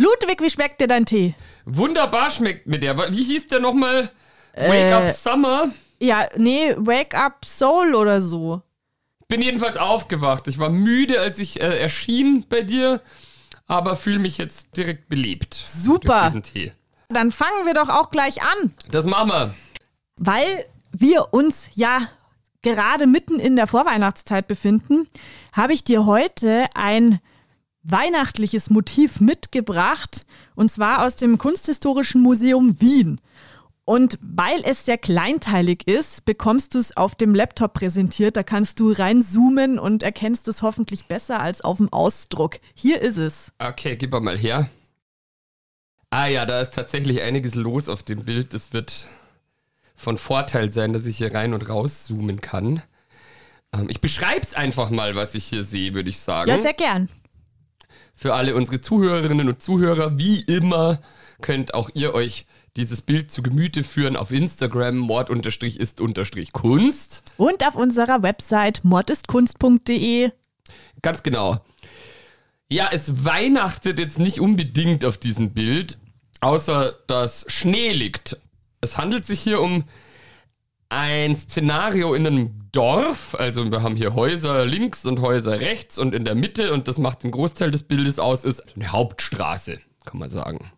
Ludwig, wie schmeckt dir dein Tee? Wunderbar schmeckt mir der. Wie hieß der nochmal? Wake Äh. Up Summer? Ja, nee, Wake Up Soul oder so. Bin jedenfalls aufgewacht. Ich war müde, als ich äh, erschien bei dir, aber fühle mich jetzt direkt belebt. Super. Durch diesen Tee. Dann fangen wir doch auch gleich an. Das machen wir. Weil wir uns ja gerade mitten in der Vorweihnachtszeit befinden, habe ich dir heute ein weihnachtliches Motiv mitgebracht, und zwar aus dem Kunsthistorischen Museum Wien. Und weil es sehr kleinteilig ist, bekommst du es auf dem Laptop präsentiert. Da kannst du reinzoomen und erkennst es hoffentlich besser als auf dem Ausdruck. Hier ist es. Okay, gib mal her. Ah ja, da ist tatsächlich einiges los auf dem Bild. Das wird von Vorteil sein, dass ich hier rein und raus zoomen kann. Ähm, ich beschreibe es einfach mal, was ich hier sehe, würde ich sagen. Ja, sehr gern. Für alle unsere Zuhörerinnen und Zuhörer, wie immer, könnt auch ihr euch dieses Bild zu Gemüte führen auf Instagram, mord-ist-kunst. Und auf unserer Website mordistkunst.de. Ganz genau. Ja, es weihnachtet jetzt nicht unbedingt auf diesem Bild, außer dass Schnee liegt. Es handelt sich hier um ein Szenario in einem Dorf. Also wir haben hier Häuser links und Häuser rechts und in der Mitte und das macht den Großteil des Bildes aus, ist eine Hauptstraße, kann man sagen.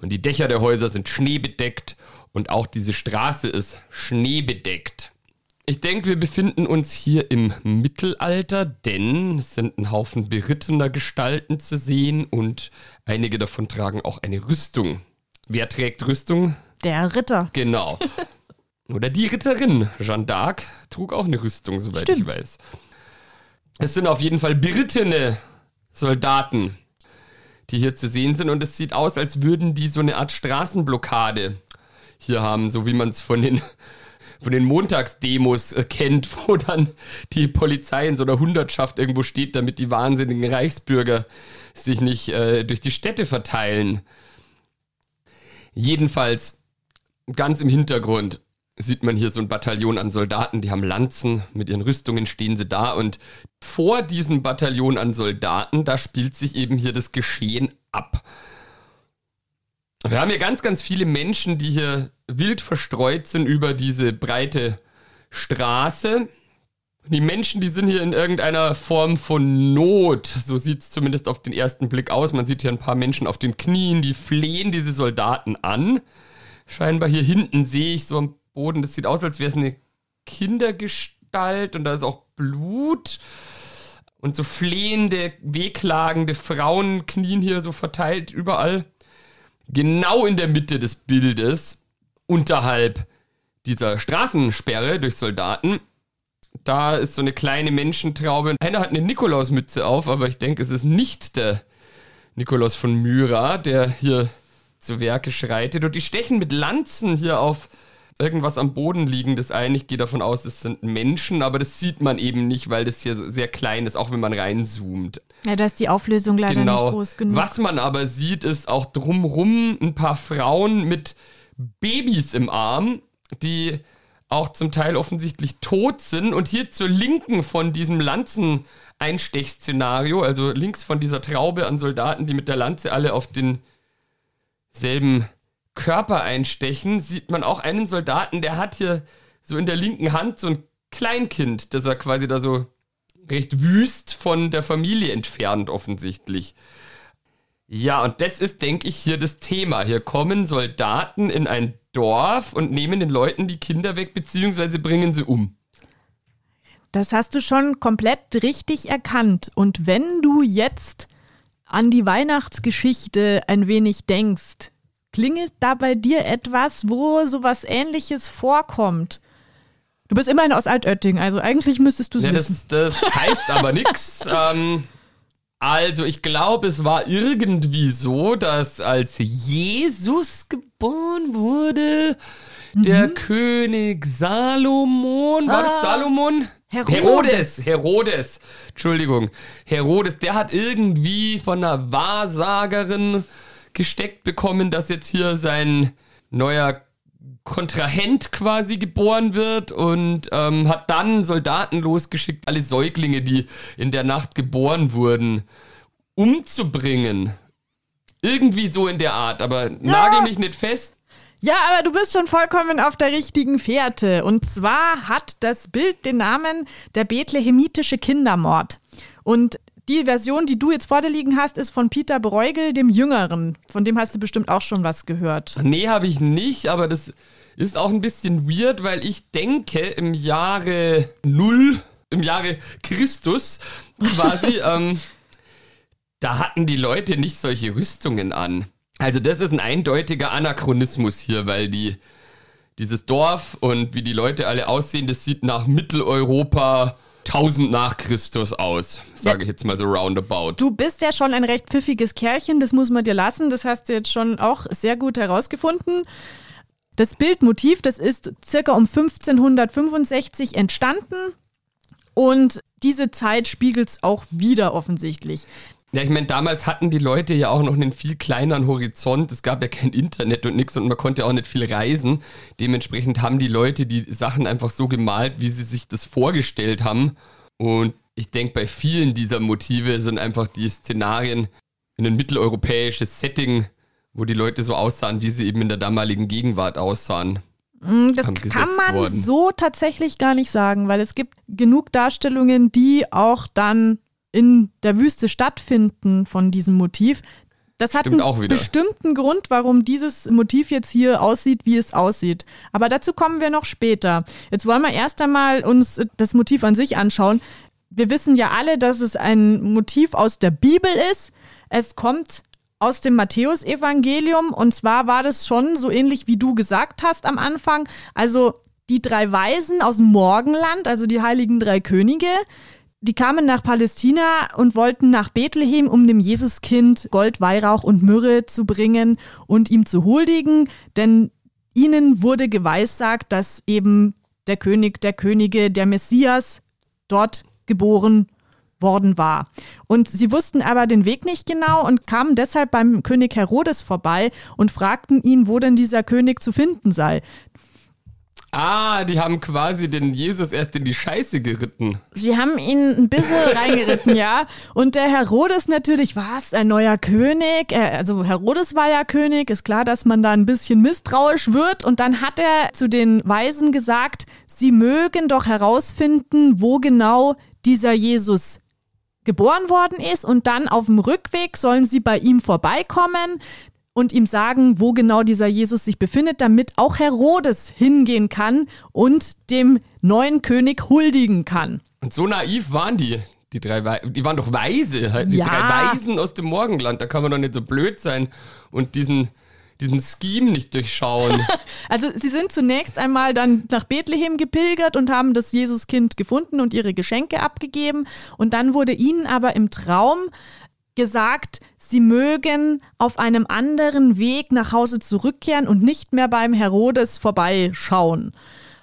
Und die Dächer der Häuser sind schneebedeckt und auch diese Straße ist schneebedeckt. Ich denke, wir befinden uns hier im Mittelalter, denn es sind ein Haufen berittener Gestalten zu sehen und einige davon tragen auch eine Rüstung. Wer trägt Rüstung? Der Ritter. Genau. Oder die Ritterin. Jeanne d'Arc trug auch eine Rüstung, soweit Stimmt. ich weiß. Es sind auf jeden Fall berittene Soldaten, die hier zu sehen sind. Und es sieht aus, als würden die so eine Art Straßenblockade hier haben, so wie man es von den, von den Montagsdemos äh, kennt, wo dann die Polizei in so einer Hundertschaft irgendwo steht, damit die wahnsinnigen Reichsbürger sich nicht äh, durch die Städte verteilen. Jedenfalls ganz im Hintergrund sieht man hier so ein Bataillon an Soldaten, die haben Lanzen, mit ihren Rüstungen stehen sie da und vor diesem Bataillon an Soldaten, da spielt sich eben hier das Geschehen ab. Wir haben hier ganz, ganz viele Menschen, die hier wild verstreut sind über diese breite Straße. Die Menschen, die sind hier in irgendeiner Form von Not. So sieht es zumindest auf den ersten Blick aus. Man sieht hier ein paar Menschen auf den Knien, die flehen diese Soldaten an. Scheinbar hier hinten sehe ich so am Boden, das sieht aus, als wäre es eine Kindergestalt und da ist auch Blut. Und so flehende, wehklagende Frauen knien hier so verteilt überall. Genau in der Mitte des Bildes, unterhalb dieser Straßensperre durch Soldaten, da ist so eine kleine Menschentraube. Einer hat eine Nikolausmütze auf, aber ich denke, es ist nicht der Nikolaus von Myra, der hier zu Werke schreitet. Und die stechen mit Lanzen hier auf irgendwas am Boden liegendes ein. Ich gehe davon aus, es sind Menschen, aber das sieht man eben nicht, weil das hier so sehr klein ist, auch wenn man reinzoomt. Ja, da ist die Auflösung leider nicht groß genug. Genau. Was man aber sieht, ist auch drumrum ein paar Frauen mit Babys im Arm, die auch zum Teil offensichtlich tot sind. Und hier zur Linken von diesem Lanzeneinstechszenario, also links von dieser Traube an Soldaten, die mit der Lanze alle auf denselben Körper einstechen, sieht man auch einen Soldaten, der hat hier so in der linken Hand so ein Kleinkind, das er quasi da so recht wüst von der Familie entfernt offensichtlich. Ja, und das ist, denke ich, hier das Thema. Hier kommen Soldaten in ein Dorf und nehmen den Leuten die Kinder weg, beziehungsweise bringen sie um. Das hast du schon komplett richtig erkannt. Und wenn du jetzt an die Weihnachtsgeschichte ein wenig denkst, klingelt da bei dir etwas, wo sowas ähnliches vorkommt? Du bist immerhin aus Altötting, also eigentlich müsstest du es Ja, wissen. das, das heißt aber nichts. Ähm, Also, ich glaube, es war irgendwie so, dass als Jesus geboren wurde, mhm. der König Salomon, war ah, das Salomon? Herodes. Herodes, Herodes, Entschuldigung, Herodes, der hat irgendwie von einer Wahrsagerin gesteckt bekommen, dass jetzt hier sein neuer Kontrahent quasi geboren wird und ähm, hat dann Soldaten losgeschickt, alle Säuglinge, die in der Nacht geboren wurden, umzubringen. Irgendwie so in der Art, aber ja. nagel mich nicht fest. Ja, aber du bist schon vollkommen auf der richtigen Fährte. Und zwar hat das Bild den Namen der Bethlehemitische Kindermord. Und die Version, die du jetzt vor dir liegen hast, ist von Peter Bruegel, dem Jüngeren. Von dem hast du bestimmt auch schon was gehört. Nee, habe ich nicht, aber das ist auch ein bisschen weird, weil ich denke, im Jahre Null, im Jahre Christus quasi, ähm, da hatten die Leute nicht solche Rüstungen an. Also das ist ein eindeutiger Anachronismus hier, weil die dieses Dorf und wie die Leute alle aussehen, das sieht nach Mitteleuropa 1000 nach Christus aus, sage ich jetzt mal so roundabout. Du bist ja schon ein recht pfiffiges Kerlchen, das muss man dir lassen. Das hast du jetzt schon auch sehr gut herausgefunden. Das Bildmotiv, das ist circa um 1565 entstanden und diese Zeit spiegelt es auch wieder offensichtlich. Ja, ich meine, damals hatten die Leute ja auch noch einen viel kleineren Horizont. Es gab ja kein Internet und nichts und man konnte auch nicht viel reisen. Dementsprechend haben die Leute die Sachen einfach so gemalt, wie sie sich das vorgestellt haben. Und ich denke, bei vielen dieser Motive sind einfach die Szenarien in ein mitteleuropäisches Setting, wo die Leute so aussahen, wie sie eben in der damaligen Gegenwart aussahen. Mm, das kann man worden. so tatsächlich gar nicht sagen, weil es gibt genug Darstellungen, die auch dann in der Wüste stattfinden von diesem Motiv. Das hat Stimmt einen bestimmten Grund, warum dieses Motiv jetzt hier aussieht, wie es aussieht. Aber dazu kommen wir noch später. Jetzt wollen wir erst einmal uns das Motiv an sich anschauen. Wir wissen ja alle, dass es ein Motiv aus der Bibel ist. Es kommt aus dem Matthäusevangelium und zwar war das schon so ähnlich wie du gesagt hast am Anfang. Also die drei Weisen aus dem Morgenland, also die heiligen drei Könige, die kamen nach Palästina und wollten nach Bethlehem, um dem Jesuskind Gold, Weihrauch und Myrrhe zu bringen und ihm zu huldigen, denn ihnen wurde geweissagt, dass eben der König der Könige, der Messias, dort geboren worden war. Und sie wussten aber den Weg nicht genau und kamen deshalb beim König Herodes vorbei und fragten ihn, wo denn dieser König zu finden sei. Ah, die haben quasi den Jesus erst in die Scheiße geritten. Sie haben ihn ein bisschen reingeritten, ja. Und der Herodes natürlich, was, ein neuer König? Also Herodes war ja König, ist klar, dass man da ein bisschen misstrauisch wird. Und dann hat er zu den Weisen gesagt, sie mögen doch herausfinden, wo genau dieser Jesus geboren worden ist und dann auf dem Rückweg sollen sie bei ihm vorbeikommen und ihm sagen, wo genau dieser Jesus sich befindet, damit auch Herodes hingehen kann und dem neuen König huldigen kann. Und so naiv waren die. Die drei We die waren doch weise, halt. die ja. drei Weisen aus dem Morgenland. Da kann man doch nicht so blöd sein und diesen diesen Scheme nicht durchschauen. also sie sind zunächst einmal dann nach Bethlehem gepilgert und haben das Jesuskind gefunden und ihre Geschenke abgegeben. Und dann wurde ihnen aber im Traum gesagt, sie mögen auf einem anderen Weg nach Hause zurückkehren und nicht mehr beim Herodes vorbeischauen.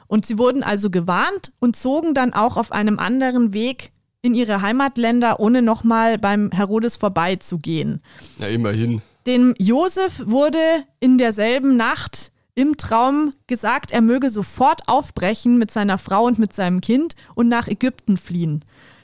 Und sie wurden also gewarnt und zogen dann auch auf einem anderen Weg in ihre Heimatländer, ohne nochmal beim Herodes vorbeizugehen. Na, immerhin. Dem Josef wurde in derselben Nacht im Traum gesagt, er möge sofort aufbrechen mit seiner Frau und mit seinem Kind und nach Ägypten fliehen.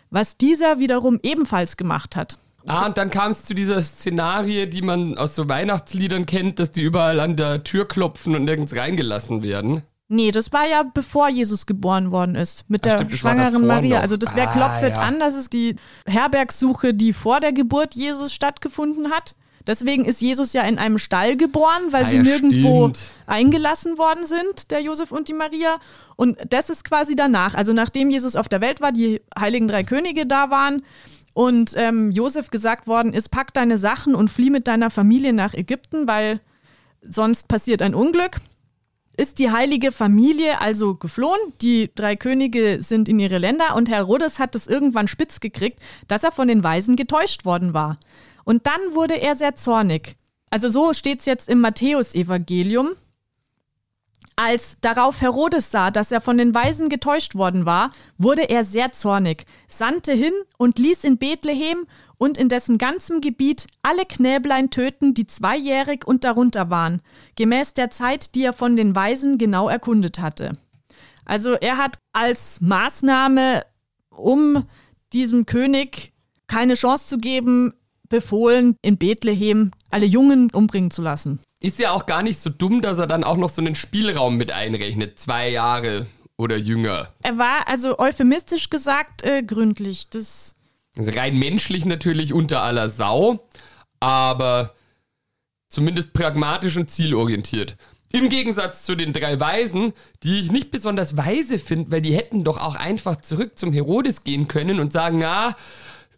Was dieser wiederum ebenfalls gemacht hat. Ah, und dann kam es zu dieser Szenarie, die man aus so Weihnachtsliedern kennt, dass die überall an der Tür klopfen und nirgends reingelassen werden. Nee, das war ja bevor Jesus geboren worden ist, mit Ach, der stimmt, schwangeren Maria. Noch. Also das wäre ah, klopfet ja. an, das ist die Herbergsuche, die vor der Geburt Jesus stattgefunden hat. Deswegen ist Jesus ja in einem Stall geboren, weil ah, sie ja, nirgendwo stimmt. eingelassen worden sind, der Josef und die Maria. Und das ist quasi danach. Also nachdem Jesus auf der Welt war, die heiligen drei Könige da waren, und ähm, Josef gesagt worden ist, pack deine Sachen und flieh mit deiner Familie nach Ägypten, weil sonst passiert ein Unglück. ist die heilige Familie also geflohen. Die drei Könige sind in ihre Länder und Herodes hat es irgendwann spitz gekriegt, dass er von den Weisen getäuscht worden war. Und dann wurde er sehr zornig. Also so steht es jetzt im Matthäusevangelium. Als darauf Herodes sah, dass er von den Weisen getäuscht worden war, wurde er sehr zornig, sandte hin und ließ in Bethlehem und in dessen ganzem Gebiet alle Knäblein töten, die zweijährig und darunter waren, gemäß der Zeit, die er von den Weisen genau erkundet hatte. Also er hat als Maßnahme, um diesem König keine Chance zu geben, befohlen, in Bethlehem alle Jungen umbringen zu lassen. Ist ja auch gar nicht so dumm, dass er dann auch noch so einen Spielraum mit einrechnet. Zwei Jahre oder jünger. Er war also euphemistisch gesagt äh, gründlich. Das also rein menschlich natürlich unter aller Sau, aber zumindest pragmatisch und zielorientiert. Im Gegensatz zu den drei Weisen, die ich nicht besonders weise finde, weil die hätten doch auch einfach zurück zum Herodes gehen können und sagen, ah,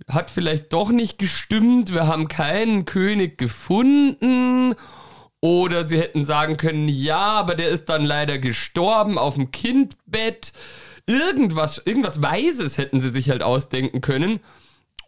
hat vielleicht doch nicht gestimmt, wir haben keinen König gefunden. Oder sie hätten sagen können, ja, aber der ist dann leider gestorben auf dem Kindbett. Irgendwas, irgendwas Weises hätten sie sich halt ausdenken können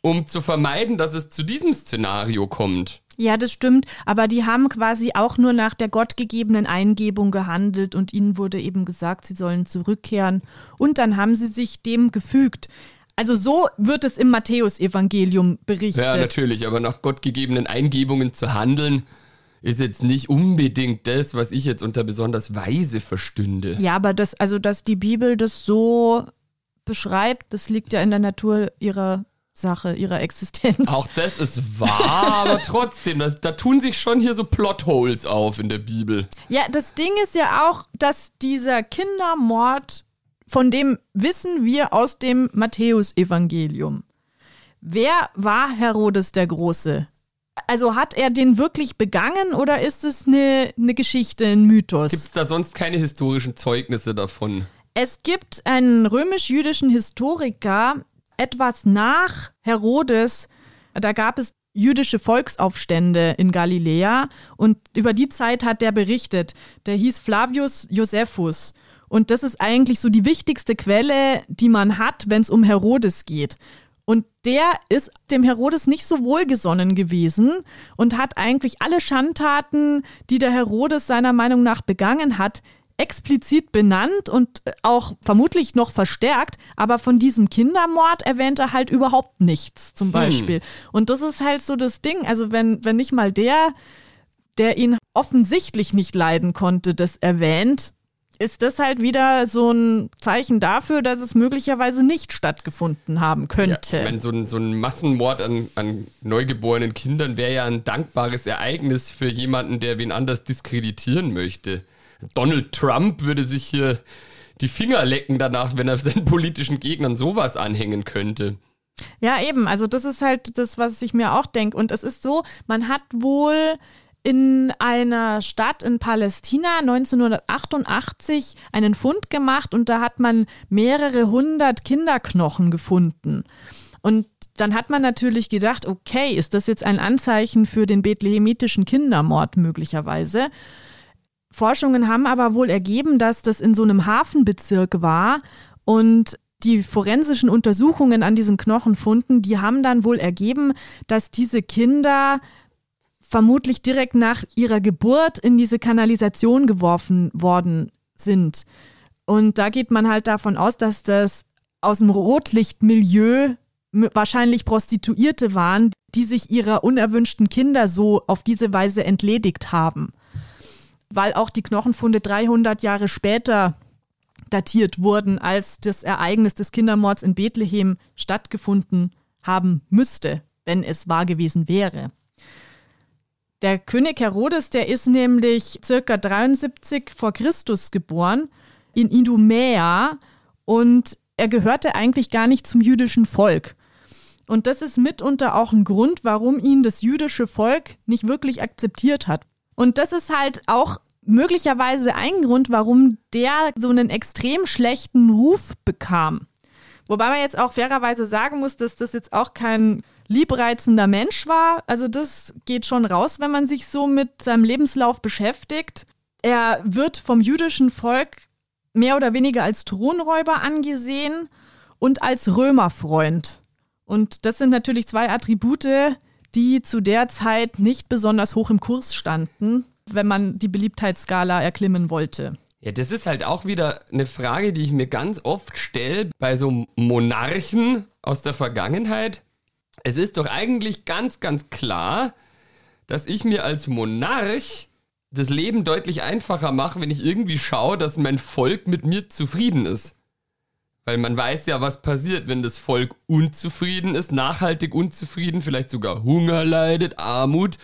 um zu vermeiden, dass es zu diesem Szenario kommt. Ja, das stimmt, aber die haben quasi auch nur nach der gottgegebenen Eingebung gehandelt und ihnen wurde eben gesagt, sie sollen zurückkehren und dann haben sie sich dem gefügt. Also so wird es im Matthäusevangelium berichtet. Ja, natürlich, aber nach gottgegebenen Eingebungen zu handeln, ist jetzt nicht unbedingt das, was ich jetzt unter besonders weise verstünde. Ja, aber das, also dass die Bibel das so beschreibt, das liegt ja in der Natur ihrer Sache ihrer Existenz. Auch das ist wahr, aber trotzdem, das, da tun sich schon hier so Plotholes auf in der Bibel. Ja, das Ding ist ja auch, dass dieser Kindermord, von dem wissen wir aus dem Matthäusevangelium. Wer war Herodes der Große? Also hat er den wirklich begangen oder ist es eine, eine Geschichte, ein Mythos? Gibt es da sonst keine historischen Zeugnisse davon? Es gibt einen römisch-jüdischen Historiker, etwas nach Herodes, da gab es jüdische Volksaufstände in Galiläa und über die Zeit hat der berichtet. Der hieß Flavius Josephus. Und das ist eigentlich so die wichtigste Quelle, die man hat, wenn es um Herodes geht. Und der ist dem Herodes nicht so wohlgesonnen gewesen und hat eigentlich alle Schandtaten, die der Herodes seiner Meinung nach begangen hat, explizit benannt und auch vermutlich noch verstärkt, aber von diesem Kindermord erwähnt er halt überhaupt nichts, zum hm. Beispiel. Hm. Und das ist halt so das Ding. Also, wenn, wenn nicht mal der, der ihn offensichtlich nicht leiden konnte, das erwähnt, ist das halt wieder so ein Zeichen dafür, dass es möglicherweise nicht stattgefunden haben könnte. Ja, ich meine, so ein, so ein Massenmord an, an neugeborenen Kindern wäre ja ein dankbares Ereignis für jemanden, der wen anders diskreditieren möchte. Donald Trump würde sich hier die Finger lecken danach, wenn er seinen politischen Gegnern sowas anhängen könnte. Ja, eben. Also das ist halt das, was ich mir auch denke. Und es ist so, man hat wohl in einer Stadt in Palästina 1988 einen Fund gemacht und da hat man mehrere hundert Kinderknochen gefunden. Und dann hat man natürlich gedacht, okay, ist das jetzt ein Anzeichen für den bethlehemitischen Kindermord möglicherweise? Forschungen haben aber wohl ergeben, dass das in so einem Hafenbezirk war und die forensischen Untersuchungen an diesen Knochenfunden, die haben dann wohl ergeben, dass diese Kinder vermutlich direkt nach ihrer Geburt in diese Kanalisation geworfen worden sind. Und da geht man halt davon aus, dass das aus dem Rotlichtmilieu wahrscheinlich Prostituierte waren, die sich ihrer unerwünschten Kinder so auf diese Weise entledigt haben weil auch die Knochenfunde 300 Jahre später datiert wurden, als das Ereignis des Kindermords in Bethlehem stattgefunden haben müsste, wenn es wahr gewesen wäre. Der König Herodes, der ist nämlich circa 73 vor Christus geboren in Idumea und er gehörte eigentlich gar nicht zum jüdischen Volk. Und das ist mitunter auch ein Grund, warum ihn das jüdische Volk nicht wirklich akzeptiert hat. Und das ist halt auch möglicherweise ein Grund, warum der so einen extrem schlechten Ruf bekam. Wobei man jetzt auch fairerweise sagen muss, dass das jetzt auch kein liebreizender Mensch war. Also das geht schon raus, wenn man sich so mit seinem Lebenslauf beschäftigt. Er wird vom jüdischen Volk mehr oder weniger als Thronräuber angesehen und als Römerfreund. Und das sind natürlich zwei Attribute, die zu der Zeit nicht besonders hoch im Kurs standen, wenn man die Beliebtheitsskala erklimmen wollte. Ja, das ist halt auch wieder eine Frage, die ich mir ganz oft stelle bei so Monarchen aus der Vergangenheit. Es ist doch eigentlich ganz, ganz klar, dass ich mir als Monarch das Leben deutlich einfacher mache, wenn ich irgendwie schaue, dass mein Volk mit mir zufrieden ist. Weil man weiß ja, was passiert, wenn das Volk unzufrieden ist, nachhaltig unzufrieden, vielleicht sogar Hunger leidet, Armut.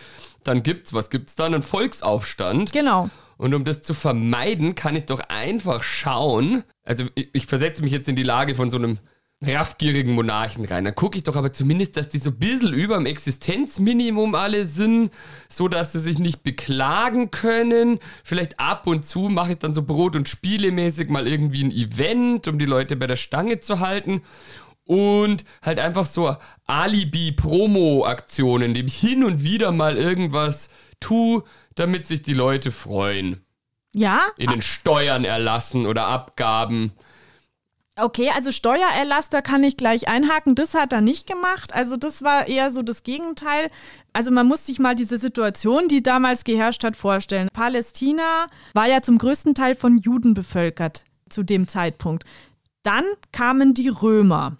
Dann gibt's, was gibt's dann? Einen Volksaufstand. Genau. Und um das zu vermeiden, kann ich doch einfach schauen. Also ich, ich versetze mich jetzt in die Lage von so einem raffgierigen Monarchen rein. Dann gucke ich doch aber zumindest, dass die so ein bisschen über dem Existenzminimum alle sind, so dass sie sich nicht beklagen können. Vielleicht ab und zu mache ich dann so Brot- und Spielemäßig mal irgendwie ein Event, um die Leute bei der Stange zu halten. Und halt einfach so Alibi-Promo-Aktionen, indem ich hin und wieder mal irgendwas tue, damit sich die Leute freuen. Ja? In den Steuern erlassen oder Abgaben. Okay, also Steuererlass, da kann ich gleich einhaken. Das hat er nicht gemacht. Also das war eher so das Gegenteil. Also man muss sich mal diese Situation, die damals geherrscht hat, vorstellen. Palästina war ja zum größten Teil von Juden bevölkert zu dem Zeitpunkt. Dann kamen die Römer.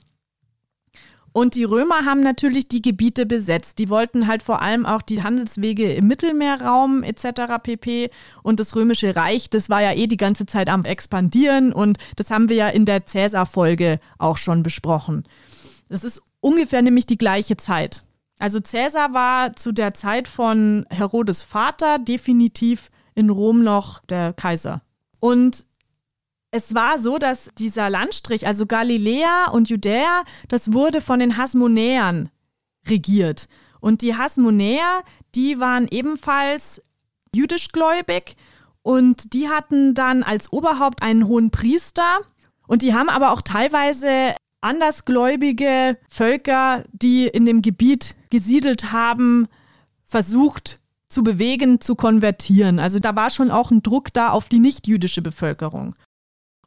Und die Römer haben natürlich die Gebiete besetzt. Die wollten halt vor allem auch die Handelswege im Mittelmeerraum etc. pp. Und das römische Reich, das war ja eh die ganze Zeit am expandieren und das haben wir ja in der Cäsar-Folge auch schon besprochen. Das ist ungefähr nämlich die gleiche Zeit. Also Cäsar war zu der Zeit von Herodes Vater definitiv in Rom noch der Kaiser. Und es war so, dass dieser Landstrich, also Galiläa und Judäa, das wurde von den Hasmonäern regiert. Und die Hasmonäer, die waren ebenfalls jüdischgläubig und die hatten dann als Oberhaupt einen hohen Priester und die haben aber auch teilweise andersgläubige Völker, die in dem Gebiet gesiedelt haben, versucht zu bewegen, zu konvertieren. Also da war schon auch ein Druck da auf die nichtjüdische Bevölkerung.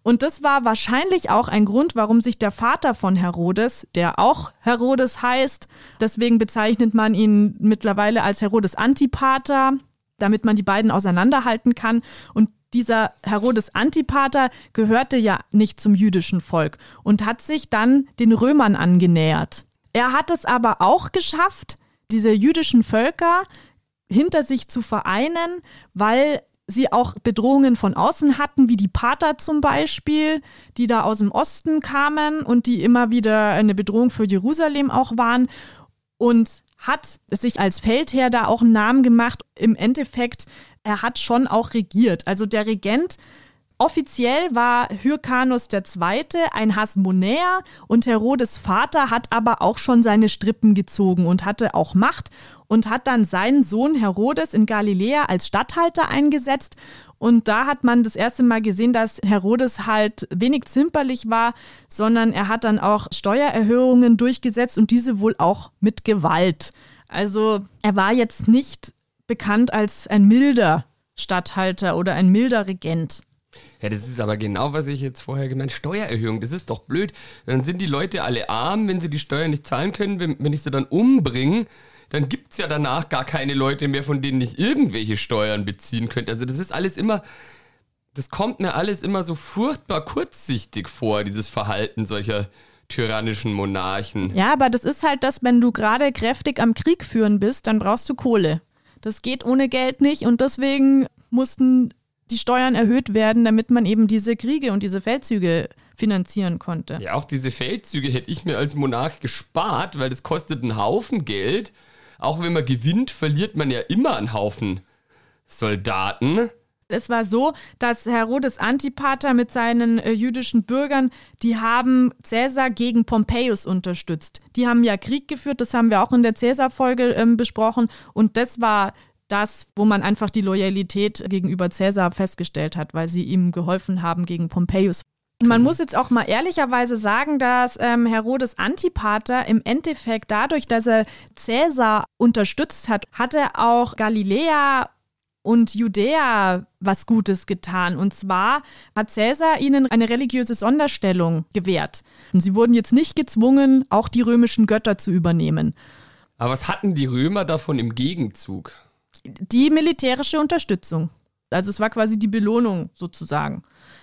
Und das war wahrscheinlich auch ein Grund, warum sich der Vater von Herodes, der auch Herodes heißt, deswegen bezeichnet man ihn mittlerweile als Herodes Antipater, damit man die beiden auseinanderhalten kann. Und dieser Herodes Antipater gehörte ja nicht zum jüdischen Volk und hat sich dann den Römern angenähert. Er hat es aber auch geschafft, diese jüdischen Völker hinter sich zu vereinen, weil sie auch Bedrohungen von außen hatten, wie die Pater zum Beispiel, die da aus dem Osten kamen und die immer wieder eine Bedrohung für Jerusalem auch waren. Und hat sich als Feldherr da auch einen Namen gemacht. Im Endeffekt, er hat schon auch regiert. Also der Regent Offiziell war Hyrkanus II. ein Hasmonäer und Herodes Vater hat aber auch schon seine Strippen gezogen und hatte auch Macht und hat dann seinen Sohn Herodes in Galiläa als Statthalter eingesetzt. Und da hat man das erste Mal gesehen, dass Herodes halt wenig zimperlich war, sondern er hat dann auch Steuererhöhungen durchgesetzt und diese wohl auch mit Gewalt. Also er war jetzt nicht bekannt als ein milder Statthalter oder ein milder Regent. Ja, das ist aber genau, was ich jetzt vorher gemeint habe. Steuererhöhung, das ist doch blöd. Dann sind die Leute alle arm, wenn sie die Steuern nicht zahlen können. Wenn, wenn ich sie dann umbringe, dann gibt es ja danach gar keine Leute mehr, von denen ich irgendwelche Steuern beziehen könnte. Also das ist alles immer, das kommt mir alles immer so furchtbar kurzsichtig vor, dieses Verhalten solcher tyrannischen Monarchen. Ja, aber das ist halt das, wenn du gerade kräftig am Krieg führen bist, dann brauchst du Kohle. Das geht ohne Geld nicht und deswegen mussten die Steuern erhöht werden, damit man eben diese Kriege und diese Feldzüge finanzieren konnte. Ja, auch diese Feldzüge hätte ich mir als Monarch gespart, weil das kostet einen Haufen Geld. Auch wenn man gewinnt, verliert man ja immer einen Haufen Soldaten. Es war so, dass Herodes Antipater mit seinen äh, jüdischen Bürgern, die haben Cäsar gegen Pompeius unterstützt. Die haben ja Krieg geführt, das haben wir auch in der Cäsar-Folge äh, besprochen. Und das war das, wo man einfach die Loyalität gegenüber Cäsar festgestellt hat, weil sie ihm geholfen haben gegen Pompeius. Man muss jetzt auch mal ehrlicherweise sagen, dass ähm, Herodes Antipater im Endeffekt dadurch, dass er Cäsar unterstützt hat, hat er auch Galiläa und Judäa was Gutes getan. Und zwar hat Cäsar ihnen eine religiöse Sonderstellung gewährt. Und sie wurden jetzt nicht gezwungen, auch die römischen Götter zu übernehmen. Aber was hatten die Römer davon im Gegenzug? Die militärische Unterstützung. Also es war quasi die Belohnung sozusagen,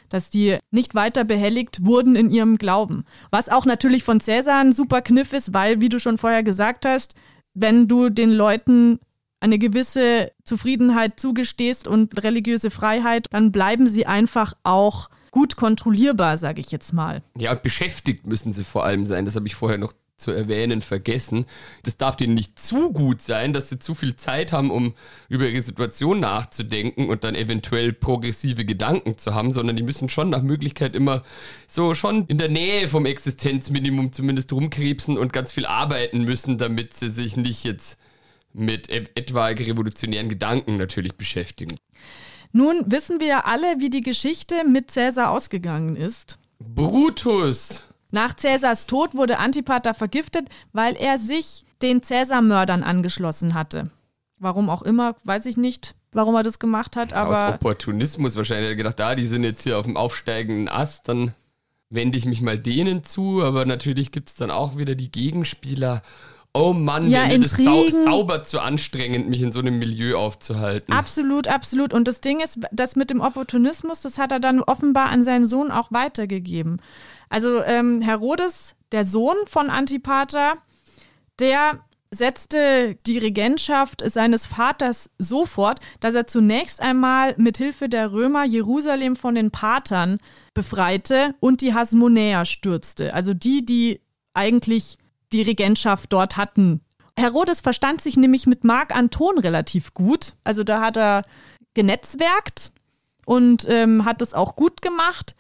dass die nicht weiter behelligt wurden in ihrem Glauben. Was auch natürlich von Cäsar ein super Kniff ist, weil, wie du schon vorher gesagt hast, wenn du den Leuten eine gewisse Zufriedenheit zugestehst und religiöse Freiheit, dann bleiben sie einfach auch gut kontrollierbar, sage ich jetzt mal. Ja, beschäftigt müssen sie vor allem sein. Das habe ich vorher noch zu erwähnen vergessen. Das darf denen nicht zu gut sein, dass sie zu viel Zeit haben, um über ihre Situation nachzudenken und dann eventuell progressive Gedanken zu haben, sondern die müssen schon nach Möglichkeit immer so schon in der Nähe vom Existenzminimum zumindest rumkrebsen und ganz viel arbeiten müssen, damit sie sich nicht jetzt mit etwaige revolutionären Gedanken natürlich beschäftigen. Nun wissen wir ja alle, wie die Geschichte mit Cäsar ausgegangen ist. Brutus! Nach Cäsars Tod wurde Antipater vergiftet, weil er sich den Cäsar-Mördern angeschlossen hatte. Warum auch immer, weiß ich nicht, warum er das gemacht hat, aber. Aus Opportunismus wahrscheinlich. Er hat gedacht, ah, die sind jetzt hier auf dem aufsteigenden Ast, dann wende ich mich mal denen zu, aber natürlich gibt es dann auch wieder die Gegenspieler oh Mann, ja, mir das sau sauber zu anstrengend, mich in so einem Milieu aufzuhalten. Absolut, absolut. Und das Ding ist, das mit dem Opportunismus, das hat er dann offenbar an seinen Sohn auch weitergegeben. Also ähm, Herodes, der Sohn von Antipater, der setzte die Regentschaft seines Vaters so fort, dass er zunächst einmal mit Hilfe der Römer Jerusalem von den Patern befreite und die Hasmonäer stürzte. Also die, die eigentlich die Regentschaft dort hatten. Herodes verstand sich nämlich mit Marc Anton relativ gut. Also da hat er genetzwerkt und ähm, hat es auch gut gemacht,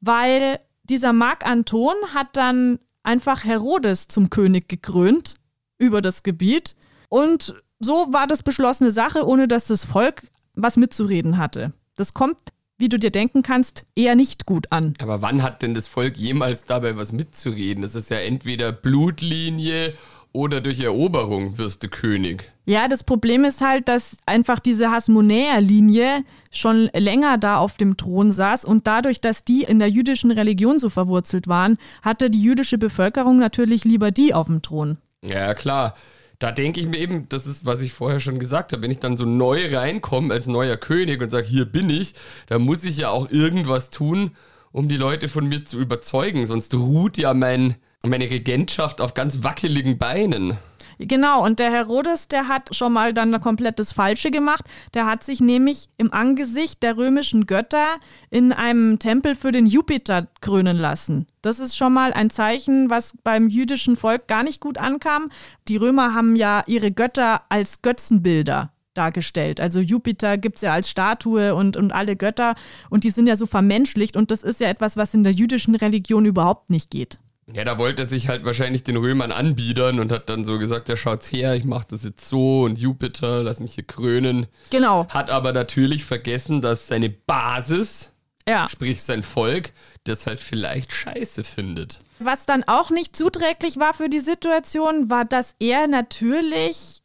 weil dieser Marc Anton hat dann einfach Herodes zum König gekrönt über das Gebiet. Und so war das beschlossene Sache, ohne dass das Volk was mitzureden hatte. Das kommt wie du dir denken kannst, eher nicht gut an. Aber wann hat denn das Volk jemals dabei was mitzureden? Das ist ja entweder Blutlinie oder durch Eroberung wirst du König. Ja, das Problem ist halt, dass einfach diese Hasmonäer-Linie schon länger da auf dem Thron saß und dadurch, dass die in der jüdischen Religion so verwurzelt waren, hatte die jüdische Bevölkerung natürlich lieber die auf dem Thron. Ja, klar da denke ich mir eben, das ist, was ich vorher schon gesagt habe, wenn ich dann so neu reinkomme als neuer König und sage, hier bin ich, da muss ich ja auch irgendwas tun, um die Leute von mir zu überzeugen. Sonst ruht ja mein, meine Regentschaft auf ganz wackeligen Beinen. Genau, und der Herodes, der hat schon mal dann komplett das Falsche gemacht. Der hat sich nämlich im Angesicht der römischen Götter in einem Tempel für den Jupiter krönen lassen. Das ist schon mal ein Zeichen, was beim jüdischen Volk gar nicht gut ankam. Die Römer haben ja ihre Götter als Götzenbilder dargestellt. Also Jupiter gibt es ja als Statue und, und alle Götter und die sind ja so vermenschlicht und das ist ja etwas, was in der jüdischen Religion überhaupt nicht geht. Ja, da wollte er sich halt wahrscheinlich den Römern anbiedern und hat dann so gesagt, ja, schaut's her, ich mach das jetzt so und Jupiter, lass mich hier krönen. Genau. Hat aber natürlich vergessen, dass seine Basis, ja. sprich sein Volk, das halt vielleicht scheiße findet. Was dann auch nicht zuträglich war für die Situation, war, dass er natürlich,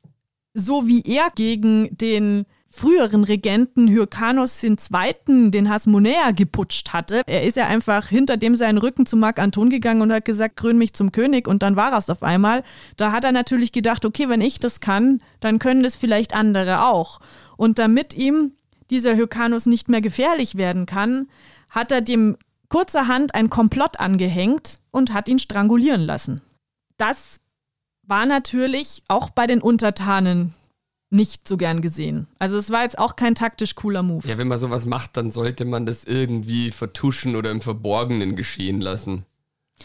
so wie er gegen den früheren Regenten Hyrkanos II. den Hasmonäer geputscht hatte. Er ist ja einfach hinter dem seinen Rücken zu Marc Anton gegangen und hat gesagt, krön mich zum König und dann war es auf einmal. Da hat er natürlich gedacht, okay, wenn ich das kann, dann können das vielleicht andere auch. Und damit ihm dieser Hyrkanos nicht mehr gefährlich werden kann, hat er dem kurzerhand ein Komplott angehängt und hat ihn strangulieren lassen. Das war natürlich auch bei den Untertanen nicht so gern gesehen. Also es war jetzt auch kein taktisch cooler Move. Ja, wenn man sowas macht, dann sollte man das irgendwie vertuschen oder im Verborgenen geschehen lassen.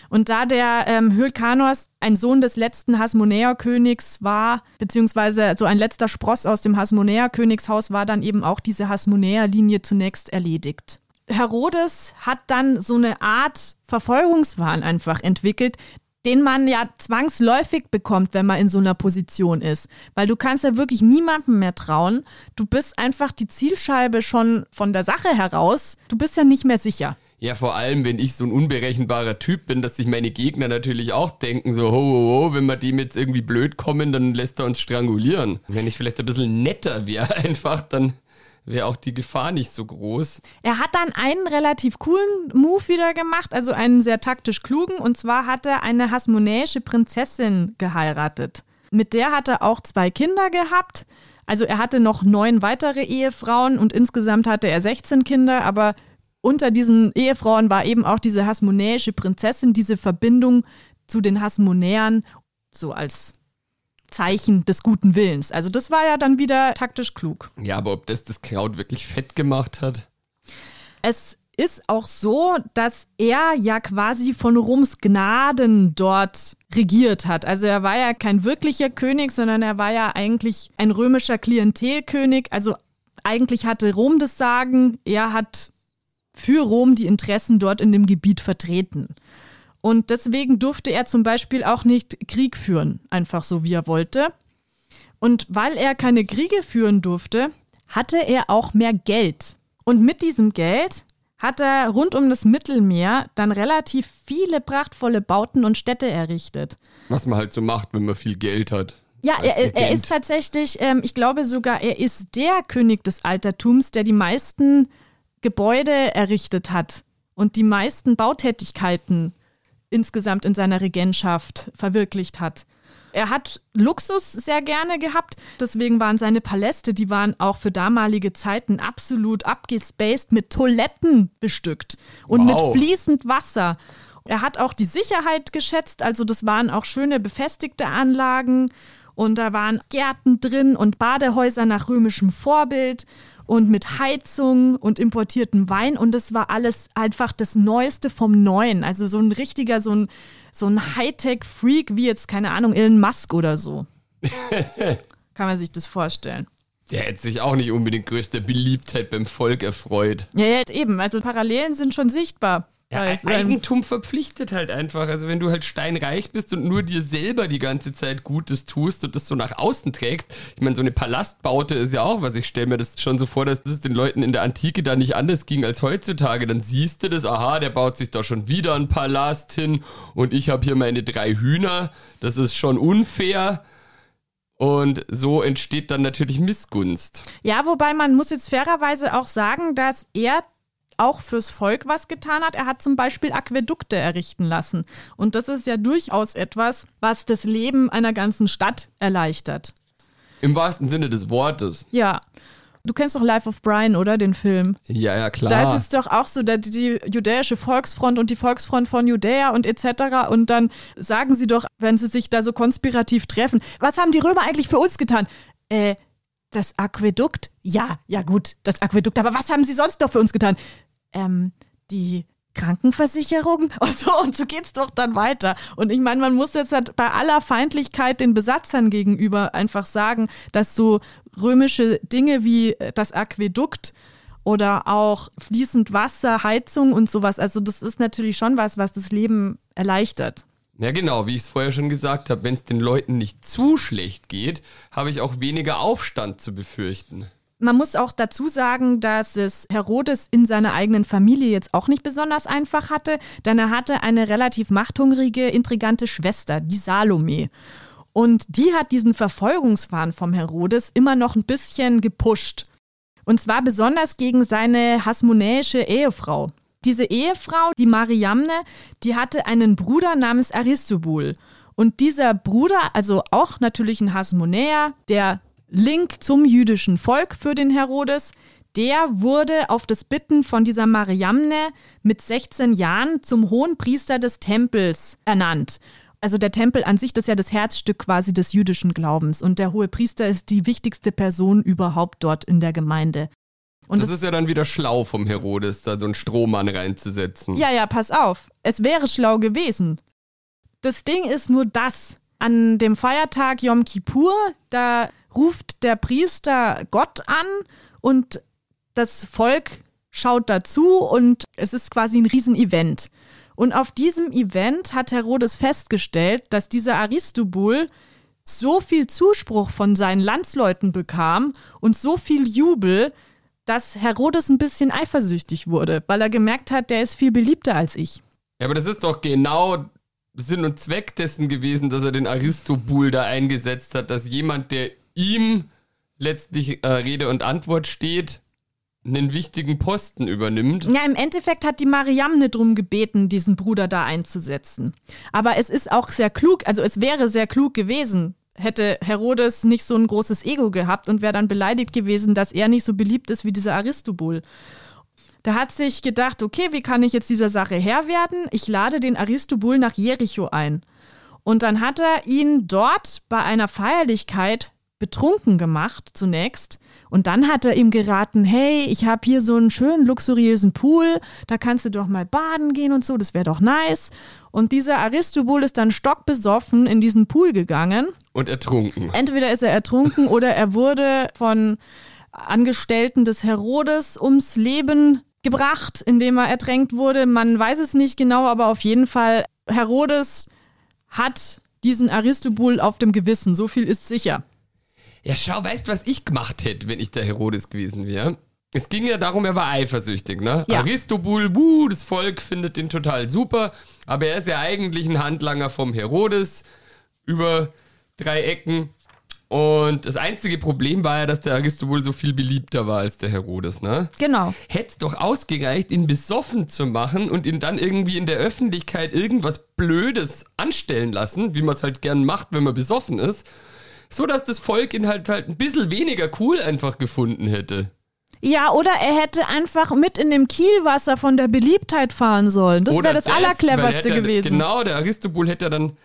Und da der ähm, Hyrkanos ein Sohn des letzten Hasmonäerkönigs war, beziehungsweise so ein letzter Spross aus dem Hasmonäerkönigshaus, war dann eben auch diese Hasmonäerlinie zunächst erledigt. Herodes hat dann so eine Art Verfolgungswahn einfach entwickelt, den man ja zwangsläufig bekommt, wenn man in so einer Position ist. Weil du kannst ja wirklich niemandem mehr trauen. Du bist einfach die Zielscheibe schon von der Sache heraus. Du bist ja nicht mehr sicher. Ja, vor allem, wenn ich so ein unberechenbarer Typ bin, dass sich meine Gegner natürlich auch denken, so, ho, ho, ho, wenn wir dem jetzt irgendwie blöd kommen, dann lässt er uns strangulieren. Wenn ich vielleicht ein bisschen netter wäre einfach, dann wäre auch die Gefahr nicht so groß. Er hat dann einen relativ coolen Move wieder gemacht, also einen sehr taktisch klugen. Und zwar hat er eine hasmonäische Prinzessin geheiratet. Mit der hat er auch zwei Kinder gehabt. Also er hatte noch neun weitere Ehefrauen und insgesamt hatte er 16 Kinder, aber unter diesen Ehefrauen war eben auch diese hasmonäische Prinzessin, diese Verbindung zu den Hasmonäern, so als Zeichen des guten Willens. Also das war ja dann wieder taktisch klug. Ja, aber ob das das Kraut wirklich fett gemacht hat? Es ist auch so, dass er ja quasi von Roms Gnaden dort regiert hat. Also er war ja kein wirklicher König, sondern er war ja eigentlich ein römischer Klientelkönig. Also eigentlich hatte Rom das Sagen, er hat für Rom die Interessen dort in dem Gebiet vertreten. Und deswegen durfte er zum Beispiel auch nicht Krieg führen, einfach so wie er wollte. Und weil er keine Kriege führen durfte, hatte er auch mehr Geld. Und mit diesem Geld hat er rund um das Mittelmeer dann relativ viele prachtvolle Bauten und Städte errichtet. Was man halt so macht, wenn man viel Geld hat. Ja, er, er, ist tatsächlich, ähm, ich glaube sogar, er ist der König des Altertums, der die meisten Gebäude errichtet hat und die meisten Bautätigkeiten insgesamt in seiner Regentschaft verwirklicht hat. Er hat Luxus sehr gerne gehabt, deswegen waren seine Paläste, die waren auch für damalige Zeiten absolut abgespaced mit Toiletten bestückt und wow. mit fließend Wasser. Er hat auch die Sicherheit geschätzt, also das waren auch schöne befestigte Anlagen und da waren Gärten drin und Badehäuser nach römischem Vorbild und mit Heizung und importierten Wein und das war alles einfach das Neueste vom Neuen. Also so ein richtiger, so ein, so ein Hightech-Freak wie jetzt, keine Ahnung, Elon Musk oder so. Kann man sich das vorstellen. Der hätte sich auch nicht unbedingt größte Beliebtheit beim Volk erfreut. Ja, ja, eben. Also Parallelen sind schon sichtbar. Ja, Eigentum verpflichtet halt einfach. Also wenn du halt steinreich bist und nur dir selber die ganze Zeit Gutes tust und das so nach außen trägst. Ich meine, so eine Palastbaute ist ja auch was. Ich stelle mir das schon so vor, dass es den Leuten in der Antike da nicht anders ging als heutzutage. Dann siehst du das, aha, der baut sich da schon wieder einen Palast hin und ich habe hier meine drei Hühner. Das ist schon unfair. Und so entsteht dann natürlich Missgunst. Ja, wobei man muss jetzt fairerweise auch sagen, dass er auch fürs Volk was getan hat. Er hat zum Beispiel Aquädukte errichten lassen. Und das ist ja durchaus etwas, was das Leben einer ganzen Stadt erleichtert. Im wahrsten Sinne des Wortes. Ja. Du kennst doch Life of Brian, oder? Den Film. Ja, ja, klar. Da ist es doch auch so, dass die judäische Volksfront und die Volksfront von Judäa und etc. Und dann sagen sie doch, wenn sie sich da so konspirativ treffen, was haben die Römer eigentlich für uns getan? Äh, das Aquädukt? Ja, ja gut, das Aquädukt. Aber was haben sie sonst noch für uns getan? Ähm, die Krankenversicherung und so, und so geht's doch dann weiter. Und ich meine, man muss jetzt halt bei aller Feindlichkeit den Besatzern gegenüber einfach sagen, dass so römische Dinge wie das Aquädukt oder auch fließend Wasser, Heizung und sowas, also das ist natürlich schon was, was das Leben erleichtert. Ja, genau, wie ich es vorher schon gesagt habe, wenn es den Leuten nicht zu schlecht geht, habe ich auch weniger Aufstand zu befürchten. Man muss auch dazu sagen, dass es Herodes in seiner eigenen Familie jetzt auch nicht besonders einfach hatte, denn er hatte eine relativ machthungrige, intrigante Schwester, die Salome. Und die hat diesen Verfolgungswahn vom Herodes immer noch ein bisschen gepusht. Und zwar besonders gegen seine hasmonäische Ehefrau. Diese Ehefrau, die Mariamne, die hatte einen Bruder namens Aristobul. Und dieser Bruder, also auch natürlich ein Hasmonäer, der Link zum jüdischen Volk für den Herodes. Der wurde auf das Bitten von dieser Mariamne mit 16 Jahren zum hohen Priester des Tempels ernannt. Also der Tempel an sich, das ist ja das Herzstück quasi des jüdischen Glaubens. Und der hohe Priester ist die wichtigste Person überhaupt dort in der Gemeinde. Und das, das ist ja dann wieder schlau vom Herodes, da so einen Strohmann reinzusetzen. Ja, ja, pass auf. Es wäre schlau gewesen. Das Ding ist nur das. An dem Feiertag Yom Kippur, da ruft der Priester Gott an und das Volk schaut dazu und es ist quasi ein Riesenevent. Und auf diesem Event hat Herodes festgestellt, dass dieser Aristobul so viel Zuspruch von seinen Landsleuten bekam und so viel Jubel, dass Herodes ein bisschen eifersüchtig wurde, weil er gemerkt hat, der ist viel beliebter als ich. Ja, aber das ist doch genau Sinn und Zweck dessen gewesen, dass er den Aristobul da eingesetzt hat, dass jemand, der ihm letztlich äh, Rede und Antwort steht, einen wichtigen Posten übernimmt. Ja, im Endeffekt hat die Mariamne drum gebeten, diesen Bruder da einzusetzen. Aber es ist auch sehr klug, also es wäre sehr klug gewesen, hätte Herodes nicht so ein großes Ego gehabt und wäre dann beleidigt gewesen, dass er nicht so beliebt ist wie dieser Aristobul. Der hat sich gedacht, okay, wie kann ich jetzt dieser Sache Herr werden? Ich lade den Aristobul nach Jericho ein. Und dann hat er ihn dort bei einer Feierlichkeit betrunken gemacht zunächst. Und dann hat er ihm geraten, hey, ich habe hier so einen schönen luxuriösen Pool, da kannst du doch mal baden gehen und so, das wäre doch nice. Und dieser Aristobul ist dann stockbesoffen in diesen Pool gegangen. Und ertrunken. Entweder ist er ertrunken oder er wurde von Angestellten des Herodes ums Leben gebracht, indem er ertränkt wurde. Man weiß es nicht genau, aber auf jeden Fall, Herodes hat diesen Aristobul auf dem Gewissen. So viel ist sicher. Ja, schau, weißt du, was ich gemacht hätte, wenn ich der Herodes gewesen wäre? Es ging ja darum, er war eifersüchtig, ne? Ja. Aristobul, wuh, das Volk findet den total super, aber er ist ja eigentlich ein Handlanger vom Herodes über drei Ecken. Und das einzige Problem war ja, dass der Aristobul so viel beliebter war als der Herodes, ne? Genau. Hätte es doch ausgereicht, ihn besoffen zu machen und ihn dann irgendwie in der Öffentlichkeit irgendwas Blödes anstellen lassen, wie man es halt gern macht, wenn man besoffen ist, so dass das Volk ihn halt halt ein bisschen weniger cool einfach gefunden hätte. Ja, oder er hätte einfach mit in dem Kielwasser von der Beliebtheit fahren sollen. Das wäre das, weil Allercleverste er- gewesen. Genau, der Aristobul hätte ja dann,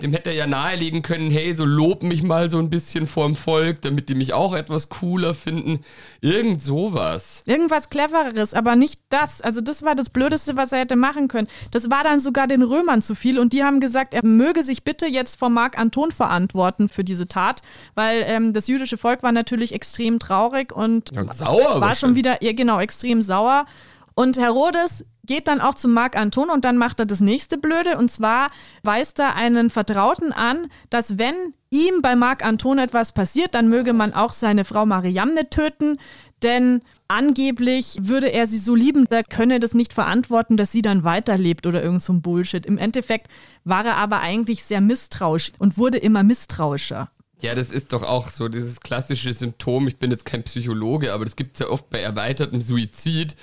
dem hätte er ja nahelegen können, hey, so lob mich mal so ein bisschen vorm Volk, damit die mich auch etwas cooler finden. Irgend sowas. Irgendwas Clevereres, aber nicht das. Also das war das Blödeste, was er hätte machen können. Das war dann sogar den Römern zu viel und die haben gesagt, er möge sich bitte jetzt vor Mark Anton verantworten für diese Tat, weil ähm, das jüdische Volk war natürlich extrem traurig und Und sauer war schon wieder, ja, genau, extrem sauer. Und Herodes geht dann auch zu Mark Anton und dann macht er das nächste Blöde. Und zwar weist er einen Vertrauten an, dass wenn ihm bei Mark Anton etwas passiert, dann möge man auch seine Frau Mariamne töten. Denn angeblich würde er sie so lieben, da könne das nicht verantworten, dass sie dann weiterlebt oder irgend so ein Bullshit. Im Endeffekt war er aber eigentlich sehr misstrauisch und wurde immer misstrauischer. Ja, das ist doch auch so dieses klassische Symptom. Ich bin jetzt kein Psychologe, aber das gibt es ja oft bei erweitertem Suizid,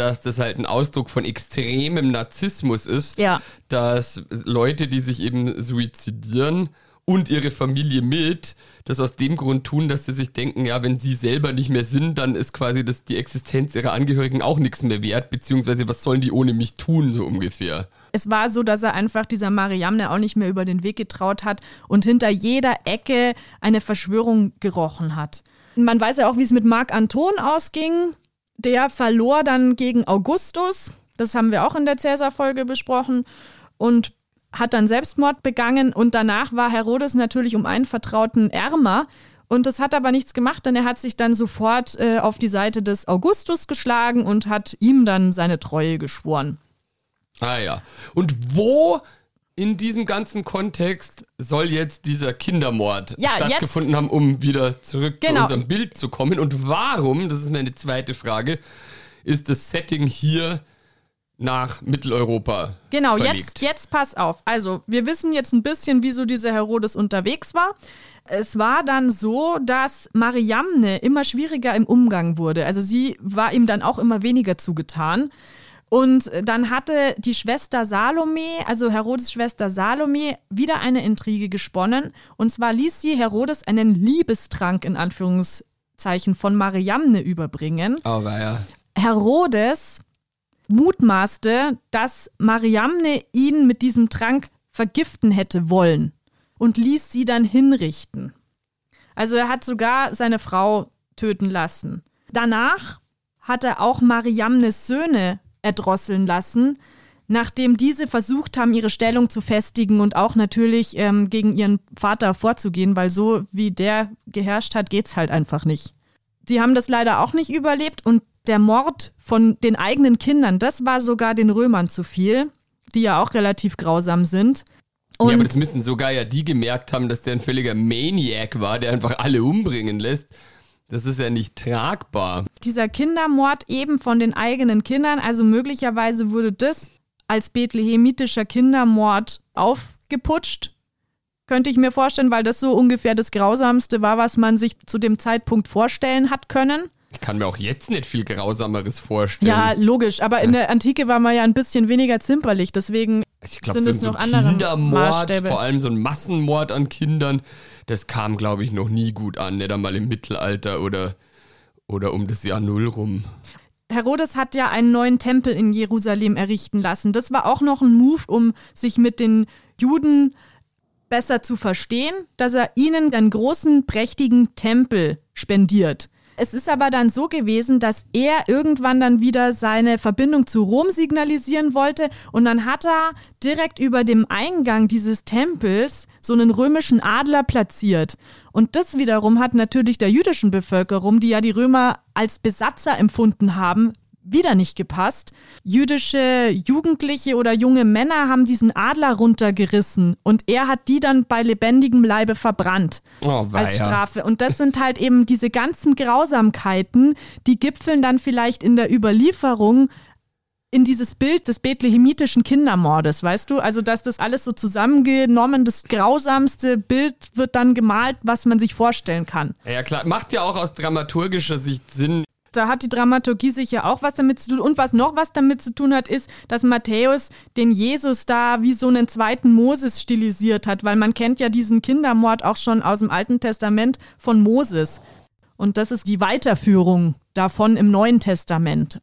dass das halt ein Ausdruck von extremem Narzissmus ist. Ja. Dass Leute, die sich eben suizidieren und ihre Familie mit, das aus dem Grund tun, dass sie sich denken, ja, wenn sie selber nicht mehr sind, dann ist quasi das, die Existenz ihrer Angehörigen auch nichts mehr wert, beziehungsweise was sollen die ohne mich tun, so ungefähr. Es war so, dass er einfach dieser Mariamne auch nicht mehr über den Weg getraut hat und hinter jeder Ecke eine Verschwörung gerochen hat. Man weiß ja auch, wie es mit Marc Anton ausging. Der verlor dann gegen Augustus. Das haben wir auch in der Cäsar-Folge besprochen. Und hat dann Selbstmord begangen. Und danach war Herodes natürlich um einen Vertrauten ärmer. Und das hat aber nichts gemacht, denn er hat sich dann sofort äh, auf die Seite des Augustus geschlagen und hat ihm dann seine Treue geschworen. Ah ja. Und wo in diesem ganzen Kontext soll jetzt dieser Kindermord Ja, stattgefunden haben, um wieder zurück Genau. zu unserem Bild zu kommen? Und warum, das ist meine zweite Frage, ist das Setting hier nach Mitteleuropa Genau, verlegt? jetzt, jetzt pass auf. Also, wir wissen jetzt ein bisschen, wieso dieser Herodes unterwegs war. Es war dann so, dass Mariamne immer schwieriger im Umgang wurde. Also sie war ihm dann auch immer weniger zugetan. Und dann hatte die Schwester Salome, also Herodes Schwester Salome, wieder eine Intrige gesponnen. Und zwar ließ sie Herodes einen Liebestrank in Anführungszeichen von Mariamne überbringen. Aber ja. Herodes mutmaßte, dass Mariamne ihn mit diesem Trank vergiften hätte wollen und ließ sie dann hinrichten. Also er hat sogar seine Frau töten lassen. Danach hat er auch Mariamnes Söhne erdrosseln lassen, nachdem diese versucht haben, ihre Stellung zu festigen und auch natürlich ähm, gegen ihren Vater vorzugehen, weil so wie der geherrscht hat, geht's halt einfach nicht. Die haben das leider auch nicht überlebt und der Mord von den eigenen Kindern, das war sogar den Römern zu viel, die ja auch relativ grausam sind. Und ja, aber das müssen sogar ja die gemerkt haben, dass der ein völliger Maniac war, der einfach alle umbringen lässt. Das ist ja nicht tragbar. dieser Kindermord eben von den eigenen Kindern, also möglicherweise wurde das als bethlehemitischer Kindermord aufgeputscht, könnte ich mir vorstellen, weil das so ungefähr das Grausamste war, was man sich zu dem Zeitpunkt vorstellen hat können. Ich kann mir auch jetzt nicht viel Grausameres vorstellen. Ja, logisch. Aber in der Antike war man ja ein bisschen weniger zimperlich. Deswegen glaub, sind so, es so noch ein andere Kindermord, Maßstäbe. vor allem so ein Massenmord an Kindern, das kam, glaube ich, noch nie gut an. Nicht einmal im Mittelalter oder, oder um das Jahr Null rum. Herodes hat ja einen neuen Tempel in Jerusalem errichten lassen. Das war auch noch ein Move, um sich mit den Juden besser zu verstehen, dass er ihnen einen großen, prächtigen Tempel spendiert. Es ist aber dann so gewesen, dass er irgendwann dann wieder seine Verbindung zu Rom signalisieren wollte und dann hat er direkt über dem Eingang dieses Tempels so einen römischen Adler platziert. Und das wiederum hat natürlich der jüdischen Bevölkerung, die ja die Römer als Besatzer empfunden haben, wieder nicht gepasst. Jüdische Jugendliche oder junge Männer haben diesen Adler runtergerissen und er hat die dann bei lebendigem Leibe verbrannt Oh, als. Strafe. Und das sind halt eben diese ganzen Grausamkeiten, die gipfeln dann vielleicht in der Überlieferung in dieses Bild des bethlehemitischen Kindermordes, weißt du? Also, dass das alles so zusammengenommen, das grausamste Bild wird dann gemalt, was man sich vorstellen kann. Ja, klar. Macht ja auch aus dramaturgischer Sicht Sinn. Da hat die Dramaturgie sicher auch was damit zu tun. Und was noch was damit zu tun hat, ist, dass Matthäus den Jesus da wie so einen zweiten Moses stilisiert hat, weil man kennt ja diesen Kindermord auch schon aus dem Alten Testament von Moses. Und das ist die Weiterführung davon im Neuen Testament.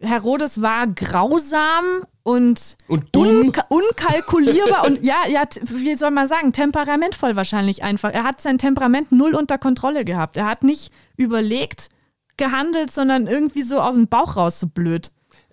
Herodes war grausam und, Und dumm. unka- unkalkulierbar und ja, ja, wie soll man sagen, temperamentvoll wahrscheinlich einfach. Er hat sein Temperament null unter Kontrolle gehabt. Er hat nicht überlegt, gehandelt, sondern irgendwie so aus dem Bauch raus so blöd.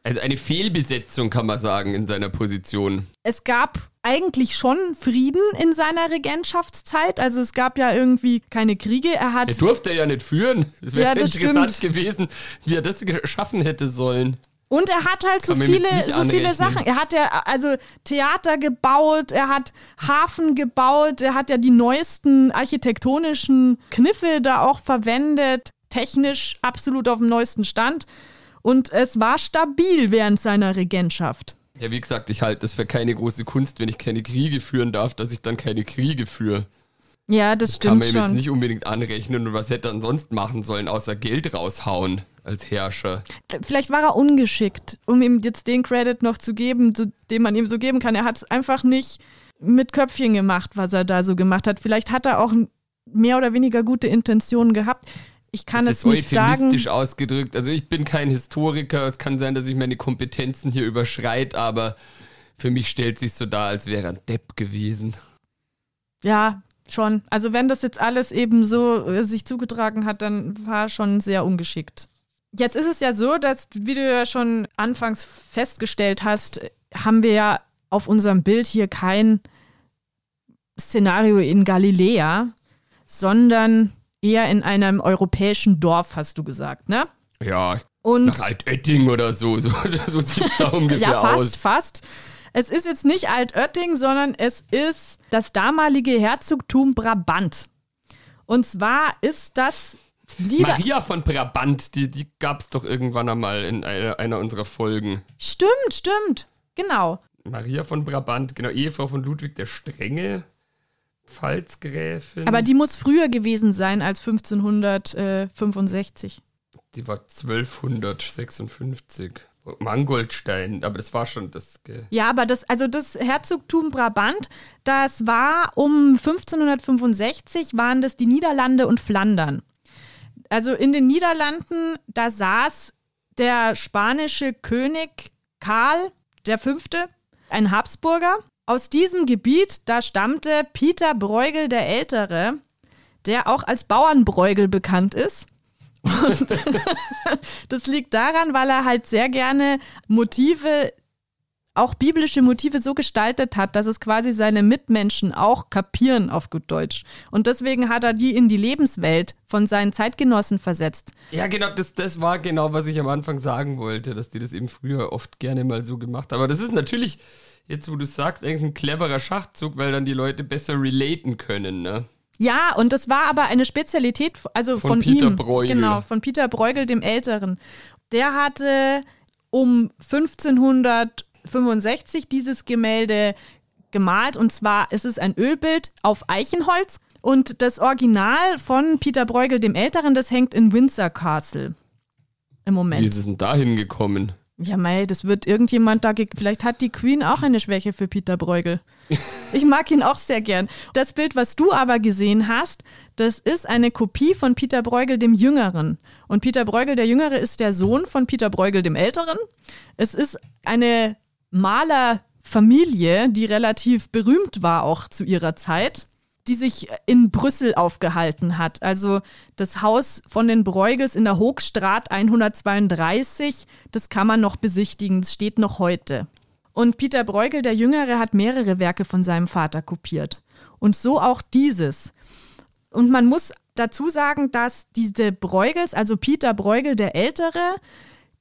Also eine Fehlbesetzung, kann man sagen, in seiner Position. Es gab eigentlich schon Frieden in seiner Regentschaftszeit. Also es gab ja irgendwie keine Kriege. Er hat Er durfte ja nicht führen. Es wäre Ja, interessant stimmt. gewesen, wie er das geschaffen hätte sollen. Und er hat halt so Kann viele, so viele. Sachen. Er hat ja also Theater gebaut, er hat Hafen gebaut, er hat ja die neuesten architektonischen Kniffe da auch verwendet, technisch absolut auf dem neuesten Stand. Und es war stabil während seiner Regentschaft. Ja, wie gesagt, ich halte das für keine große Kunst, wenn ich keine Kriege führen darf, dass ich dann keine Kriege führe. Ja, das Kann stimmt man ihm jetzt nicht unbedingt anrechnen und was hätte er sonst machen sollen, außer Geld raushauen als Herrscher. Vielleicht war er ungeschickt, um ihm jetzt den Credit noch zu geben, so, den man ihm so geben kann. Er hat es einfach nicht mit Köpfchen gemacht, was er da so gemacht hat. Vielleicht hat er auch mehr oder weniger gute Intentionen gehabt. Ich kann das es ist nicht sagen. ausgedrückt. Also ich bin kein Historiker, es kann sein, dass ich meine Kompetenzen hier überschreite, aber für mich stellt sich so dar, als wäre er ein Depp gewesen. Ja, schon. Also wenn das jetzt alles eben so äh, sich zugetragen hat, dann war schon sehr ungeschickt. Jetzt ist es ja so, dass, wie du ja schon anfangs festgestellt hast, haben wir ja auf unserem Bild hier kein Szenario in Galiläa, sondern eher in einem europäischen Dorf, hast du gesagt, ne? Ja, Und nach Altötting oder so, so, so sieht es da ungefähr ja, fast, aus. fast. Es ist jetzt nicht Altötting, sondern es ist das damalige Herzogtum Brabant. Und zwar ist das Nieder Maria von Brabant, die, die gab es doch irgendwann einmal in einer, einer unserer Folgen. Stimmt, stimmt. Genau. Maria von Brabant, genau, Ehefrau von Ludwig der Strenge, Pfalzgräfin. Aber die muss früher gewesen sein als 1565. Die war 1256. Mangoldstein, aber das war schon das. Ge Ja, aber das, also das Herzogtum Brabant, das war um 1565 waren das die Niederlande und Flandern. Also in den Niederlanden, da saß der spanische König Karl V., ein Habsburger. Aus diesem Gebiet, da stammte Peter Bruegel der Ältere, der auch als Bauernbräugel bekannt ist. Und das liegt daran, weil er halt sehr gerne Motive, auch biblische Motive so gestaltet hat, dass es quasi seine Mitmenschen auch kapieren auf gut Deutsch. Und deswegen hat er die in die Lebenswelt von seinen Zeitgenossen versetzt. ja, genau, das, das war genau, was ich am Anfang sagen wollte, dass die das eben früher oft gerne mal so gemacht haben. Aber das ist natürlich, jetzt wo du sagst, eigentlich ein cleverer Schachzug, weil dann die Leute besser relaten können, ne? Ja, und das war aber eine Spezialität, also Von von, Peter ihm. Bruegel. Genau, von Peter Bruegel dem Älteren. Der hatte um 1565 dieses Gemälde gemalt und zwar ist es ein Ölbild auf Eichenholz und das Original von Peter Bruegel dem Älteren, das hängt in Windsor Castle. im Moment. Wie ist es denn da hingekommen? Ja, mei, das wird irgendjemand da. Vielleicht hat die Queen auch eine Schwäche für Peter Bruegel. Ich mag ihn auch sehr gern. Das Bild, was du aber gesehen hast, das ist eine Kopie von Peter Bruegel dem Jüngeren. Und Peter Bruegel der Jüngere ist der Sohn von Peter Bruegel dem Älteren. Es ist eine Malerfamilie, die relativ berühmt war auch zu ihrer Zeit die sich in Brüssel aufgehalten hat. Also das Haus von den Bruegels in der Hochstraat 132, das kann man noch besichtigen, das steht noch heute. Und Peter Bruegel, der Jüngere, hat mehrere Werke von seinem Vater kopiert. Und so auch dieses. Und man muss dazu sagen, dass diese Bruegels, also Peter Bruegel, der Ältere,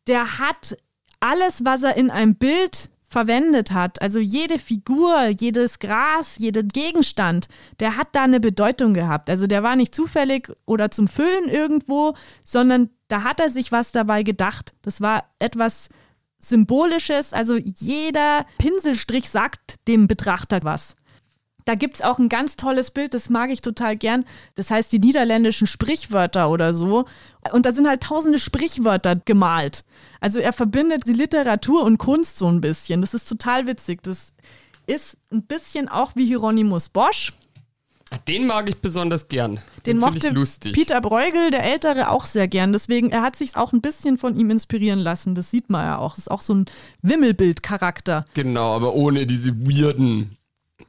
der hat alles, was er in einem Bild verwendet hat, also jede Figur, jedes Gras, jeder Gegenstand, der hat da eine Bedeutung gehabt. Also der war nicht zufällig oder zum Füllen irgendwo, sondern da hat er sich was dabei gedacht. Das war etwas Symbolisches, also jeder Pinselstrich sagt dem Betrachter was. Da gibt es auch ein ganz tolles Bild, das mag ich total gern. Das heißt die niederländischen Sprichwörter oder so. Und da sind halt tausende Sprichwörter gemalt. Also er verbindet die Literatur und Kunst so ein bisschen. Das ist total witzig. Das ist ein bisschen auch wie Hieronymus Bosch. Den mag ich besonders gern. Den, Den mochte Peter Bruegel, der Ältere, auch sehr gern. Deswegen, er hat sich auch ein bisschen von ihm inspirieren lassen. Das sieht man ja auch. Das ist auch so ein Wimmelbild-Charakter. Genau, aber ohne diese weirden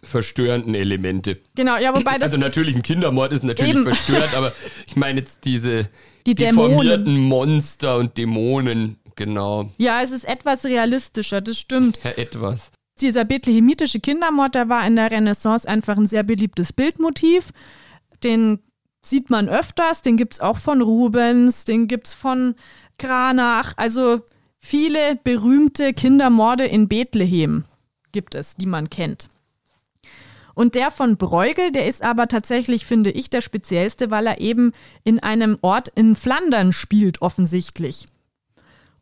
verstörenden Elemente. Genau, ja, wobei das. Also natürlich, ein Kindermord ist natürlich eben. verstörend, aber ich meine jetzt diese die deformierten. Monster und Dämonen, genau. Ja, es ist etwas realistischer, das stimmt. Ja, etwas. Dieser bethlehemitische Kindermord, der war in der Renaissance einfach ein sehr beliebtes Bildmotiv. Den sieht man öfters, den gibt es auch von Rubens, den gibt es von Kranach. Also viele berühmte Kindermorde in Bethlehem gibt es, die man kennt. Und der von Bruegel, der ist aber tatsächlich, finde ich, der speziellste, weil er eben in einem Ort in Flandern spielt, offensichtlich.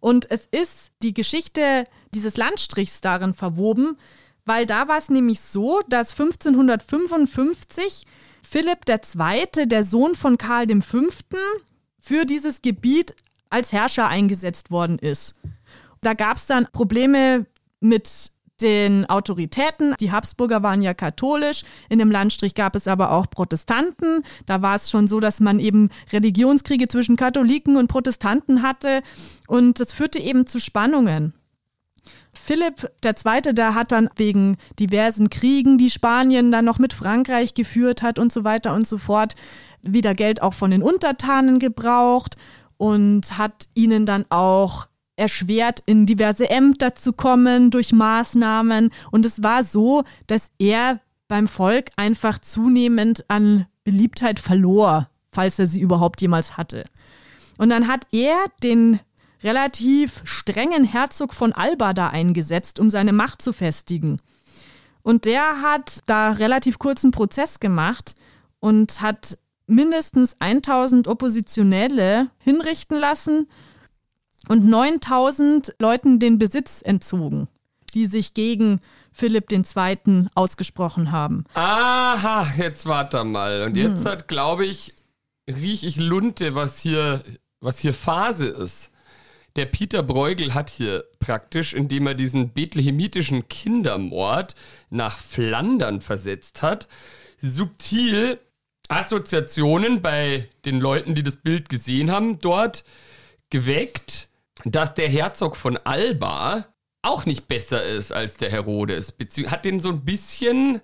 Und es ist die Geschichte dieses Landstrichs darin verwoben, weil da war es nämlich so, dass 1555 Philipp II., der Sohn von Karl V., für dieses Gebiet als Herrscher eingesetzt worden ist. Da gab es dann Probleme mit den Autoritäten. Die Habsburger waren ja katholisch, in dem Landstrich gab es aber auch Protestanten. Da war es schon so, dass man eben Religionskriege zwischen Katholiken und Protestanten hatte und das führte eben zu Spannungen. Philipp II., der hat dann wegen diversen Kriegen, die Spanien dann noch mit Frankreich geführt hat und so weiter und so fort, wieder Geld auch von den Untertanen gebraucht und hat ihnen dann auch erschwert, in diverse Ämter zu kommen durch Maßnahmen. Und es war so, dass er beim Volk einfach zunehmend an Beliebtheit verlor, falls er sie überhaupt jemals hatte. Und dann hat er den relativ strengen Herzog von Alba da eingesetzt, um seine Macht zu festigen. Und der hat da relativ kurzen Prozess gemacht und hat mindestens 1000 Oppositionelle hinrichten lassen und 9000 Leuten den Besitz entzogen, die sich gegen Philipp II. ausgesprochen haben. Aha, jetzt warte mal. Und jetzt hm. hat, glaube ich, riech ich Lunte, was hier, was hier Phase ist. Der Peter Bruegel hat hier praktisch, indem er diesen bethlehemitischen Kindermord nach Flandern versetzt hat, subtil Assoziationen bei den Leuten, die das Bild gesehen haben, dort geweckt dass der Herzog von Alba auch nicht besser ist als der Herodes. Hat den so ein bisschen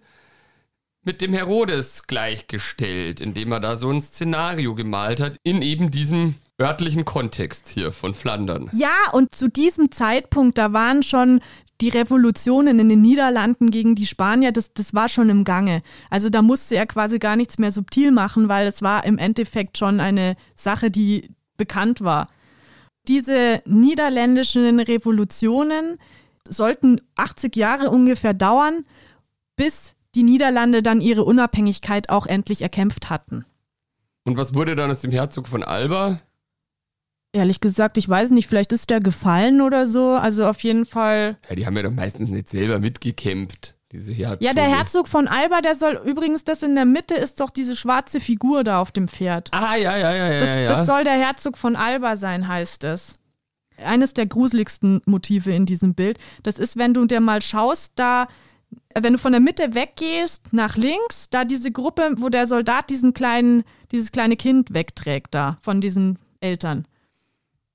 mit dem Herodes gleichgestellt, indem er da so ein Szenario gemalt hat, in eben diesem örtlichen Kontext hier von Flandern. Ja, und zu diesem Zeitpunkt, da waren schon die Revolutionen in den Niederlanden gegen die Spanier, das, das war schon im Gange. Also da musste er quasi gar nichts mehr subtil machen, weil es war im Endeffekt schon eine Sache, die bekannt war. Diese niederländischen Revolutionen sollten 80 Jahre ungefähr dauern, bis die Niederlande dann ihre Unabhängigkeit auch endlich erkämpft hatten. Und was wurde dann aus dem Herzog von Alba? Ehrlich gesagt, ich weiß nicht, vielleicht ist der gefallen oder so. Also auf jeden Fall. Ja, die haben ja doch meistens nicht selber mitgekämpft. Diese. Ja, der Herzog von Alba, der soll übrigens, das in der Mitte ist doch diese schwarze Figur da auf dem Pferd. Ah, ja, ja, ja, ja. Das, ja. das soll der Herzog von Alba sein, heißt es. eines der gruseligsten Motive in diesem Bild. Das ist, wenn du dir mal schaust, da, wenn du von der Mitte weggehst, nach links, da diese Gruppe, wo der Soldat diesen kleinen, dieses kleine Kind wegträgt, da von diesen Eltern.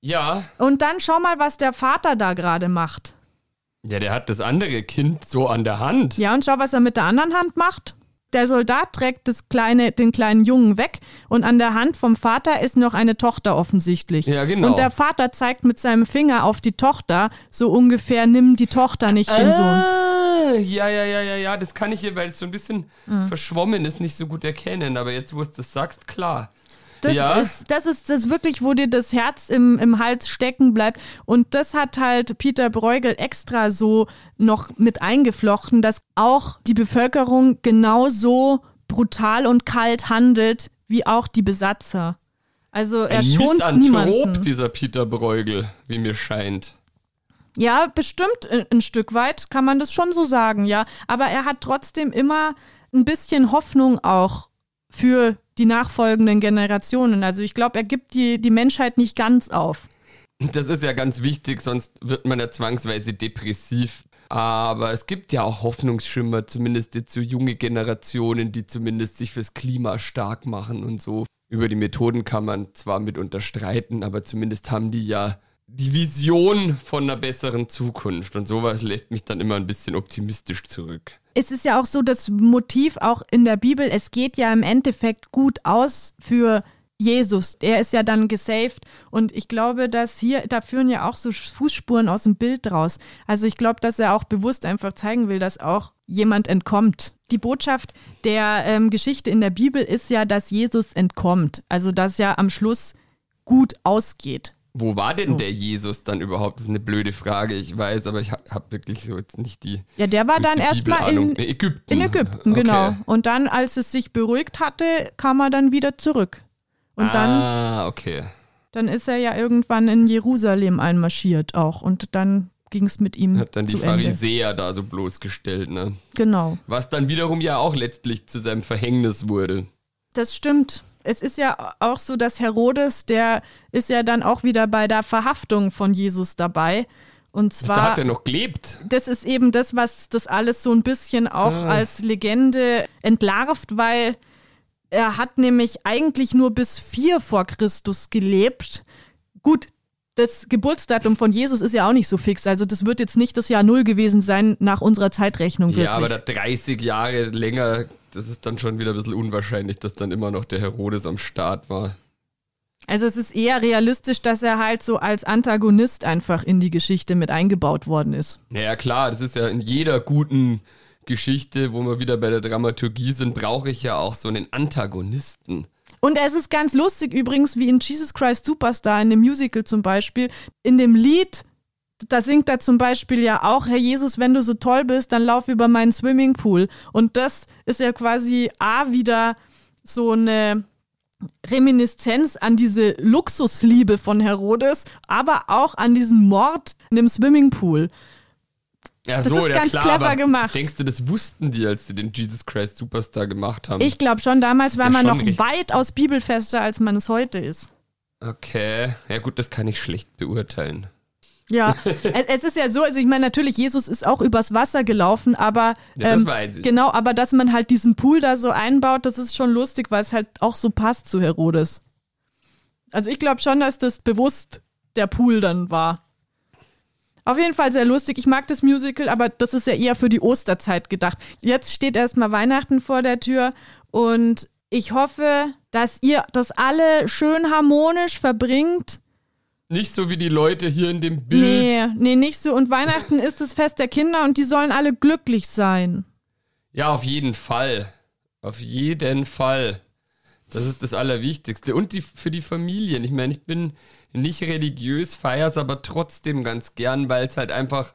Ja. Und dann schau mal, was der Vater da gerade macht. Ja, der hat das andere Kind so an der Hand. Ja, und schau, was er mit der anderen Hand macht. Der Soldat trägt das kleine, den kleinen Jungen weg und an der Hand vom Vater ist noch eine Tochter offensichtlich. Ja, genau. Und der Vater zeigt mit seinem Finger auf die Tochter, so ungefähr, nimm die Tochter, nicht den Sohn. Ah, ja, ja, ja, ja, ja, das kann ich hier, weil es so ein bisschen verschwommen ist, nicht so gut erkennen. Aber jetzt, wo du das sagst, klar. Das, ja. ist, das ist das wirklich, wo dir das Herz im, im Hals stecken bleibt. Und das hat halt Peter Bruegel extra so noch mit eingeflochten, dass auch die Bevölkerung genauso brutal und kalt handelt, wie auch die Besatzer. Also er Ein schont Misanthrop, niemanden. dieser Peter Bruegel, wie mir scheint. Ja, bestimmt ein, ein Stück weit kann man das schon so sagen, ja. Aber er hat trotzdem immer ein bisschen Hoffnung auch für die nachfolgenden Generationen. Also ich glaube, er gibt die, die Menschheit nicht ganz auf. Das ist ja ganz wichtig, sonst wird man ja zwangsweise depressiv. Aber es gibt ja auch Hoffnungsschimmer, zumindest jetzt so junge Generationen, die zumindest sich fürs Klima stark machen und so. Über die Methoden kann man zwar mit unterstreiten, aber zumindest haben die ja die Vision von einer besseren Zukunft. Und sowas lässt mich dann immer ein bisschen optimistisch zurück. Es ist ja auch so das Motiv auch in der Bibel, es geht ja im Endeffekt gut aus für Jesus. Er ist ja dann gesaved und ich glaube, dass hier, da führen ja auch so Fußspuren aus dem Bild raus. Also ich glaube, dass er auch bewusst einfach zeigen will, dass auch jemand entkommt. Die Botschaft der ähm, Geschichte in der Bibel ist ja, dass Jesus entkommt. Also dass ja am Schluss gut ausgeht. Wo war denn So. der Jesus dann überhaupt? Das ist eine blöde Frage, ich weiß, aber ich habe hab wirklich so jetzt nicht die. Ja, der war dann erstmal in, Ägypten. in Ägypten, Okay. genau. Und dann, als es sich beruhigt hatte, kam er dann wieder zurück. Und dann, Ah, okay. dann ist er ja irgendwann in Jerusalem einmarschiert auch. Und dann ging es mit ihm Hat dann die zu Ende. Pharisäer da so bloßgestellt, ne? Genau. Was dann wiederum ja auch letztlich zu seinem Verhängnis wurde. Das stimmt. Es ist ja auch so, dass Herodes, der ist ja dann auch wieder bei der Verhaftung von Jesus dabei. Und Da zwar. hat er noch gelebt. das ist eben das, was das alles so ein bisschen auch Ah. als Legende entlarvt, weil er hat nämlich eigentlich nur bis vier vor Christus gelebt. Gut, das Geburtsdatum von Jesus ist ja auch nicht so fix. Also das wird jetzt nicht das Jahr Null gewesen sein nach unserer Zeitrechnung. Wirklich. Ja, aber da 30 Jahre länger, das ist dann schon wieder ein bisschen unwahrscheinlich, dass dann immer noch der Herodes am Start war. Also es ist eher realistisch, dass er halt so als Antagonist einfach in die Geschichte mit eingebaut worden ist. Naja, klar, das ist ja in jeder guten Geschichte, wo wir wieder bei der Dramaturgie sind, brauche ich ja auch so einen Antagonisten. Und es ist ganz lustig übrigens, wie in Jesus Christ Superstar, in dem Musical zum Beispiel, in dem Lied, da singt er zum Beispiel ja auch, Herr Jesus, wenn du so toll bist, dann lauf über meinen Swimmingpool. Und das ist ja quasi A wieder so eine Reminiszenz an diese Luxusliebe von Herodes, aber auch an diesen Mord in dem Swimmingpool. Ja, Das so, ist ja ganz klar, clever gemacht. Denkst du, das wussten die, als sie den Jesus Christ Superstar gemacht haben? Ich glaube schon, damals war ja man noch weitaus bibelfester, als man es heute ist. Okay, ja gut, das kann ich schlecht beurteilen. Ja, es, ist ja so, also ich meine, natürlich, Jesus ist auch übers Wasser gelaufen, aber Ja, ähm, genau, aber dass man halt diesen Pool da so einbaut, das ist schon lustig, weil es halt auch so passt zu Herodes. Also ich glaube schon, dass das bewusst der Pool dann war. Auf jeden Fall sehr lustig. Ich mag das Musical, aber das ist ja eher für die Osterzeit gedacht. Jetzt steht erstmal Weihnachten vor der Tür und ich hoffe, dass ihr das alle schön harmonisch verbringt. Nicht so wie die Leute hier in dem Bild. Nee, nee, nicht so. Und Weihnachten ist das Fest der Kinder und die sollen alle glücklich sein. Ja, auf jeden Fall. Auf jeden Fall. Das ist das Allerwichtigste. Und die, für die Familien. Ich meine, ich bin nicht religiös, feiere es aber trotzdem ganz gern, weil es halt einfach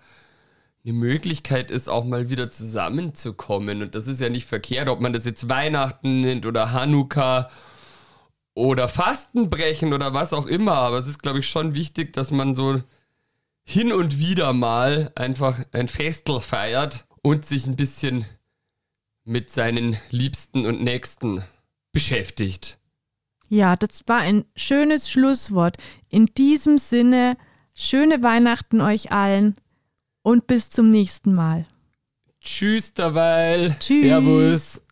eine Möglichkeit ist, auch mal wieder zusammenzukommen. Und das ist ja nicht verkehrt, ob man das jetzt Weihnachten nennt oder Hanukkah oder Fastenbrechen oder was auch immer. Aber es ist, glaube ich, schon wichtig, dass man so hin und wieder mal einfach ein Festel feiert und sich ein bisschen mit seinen Liebsten und Nächsten beschäftigt. Ja, das war ein schönes Schlusswort. In diesem Sinne, schöne Weihnachten euch allen und bis zum nächsten Mal. Tschüss, derweil. Tschüss. Servus.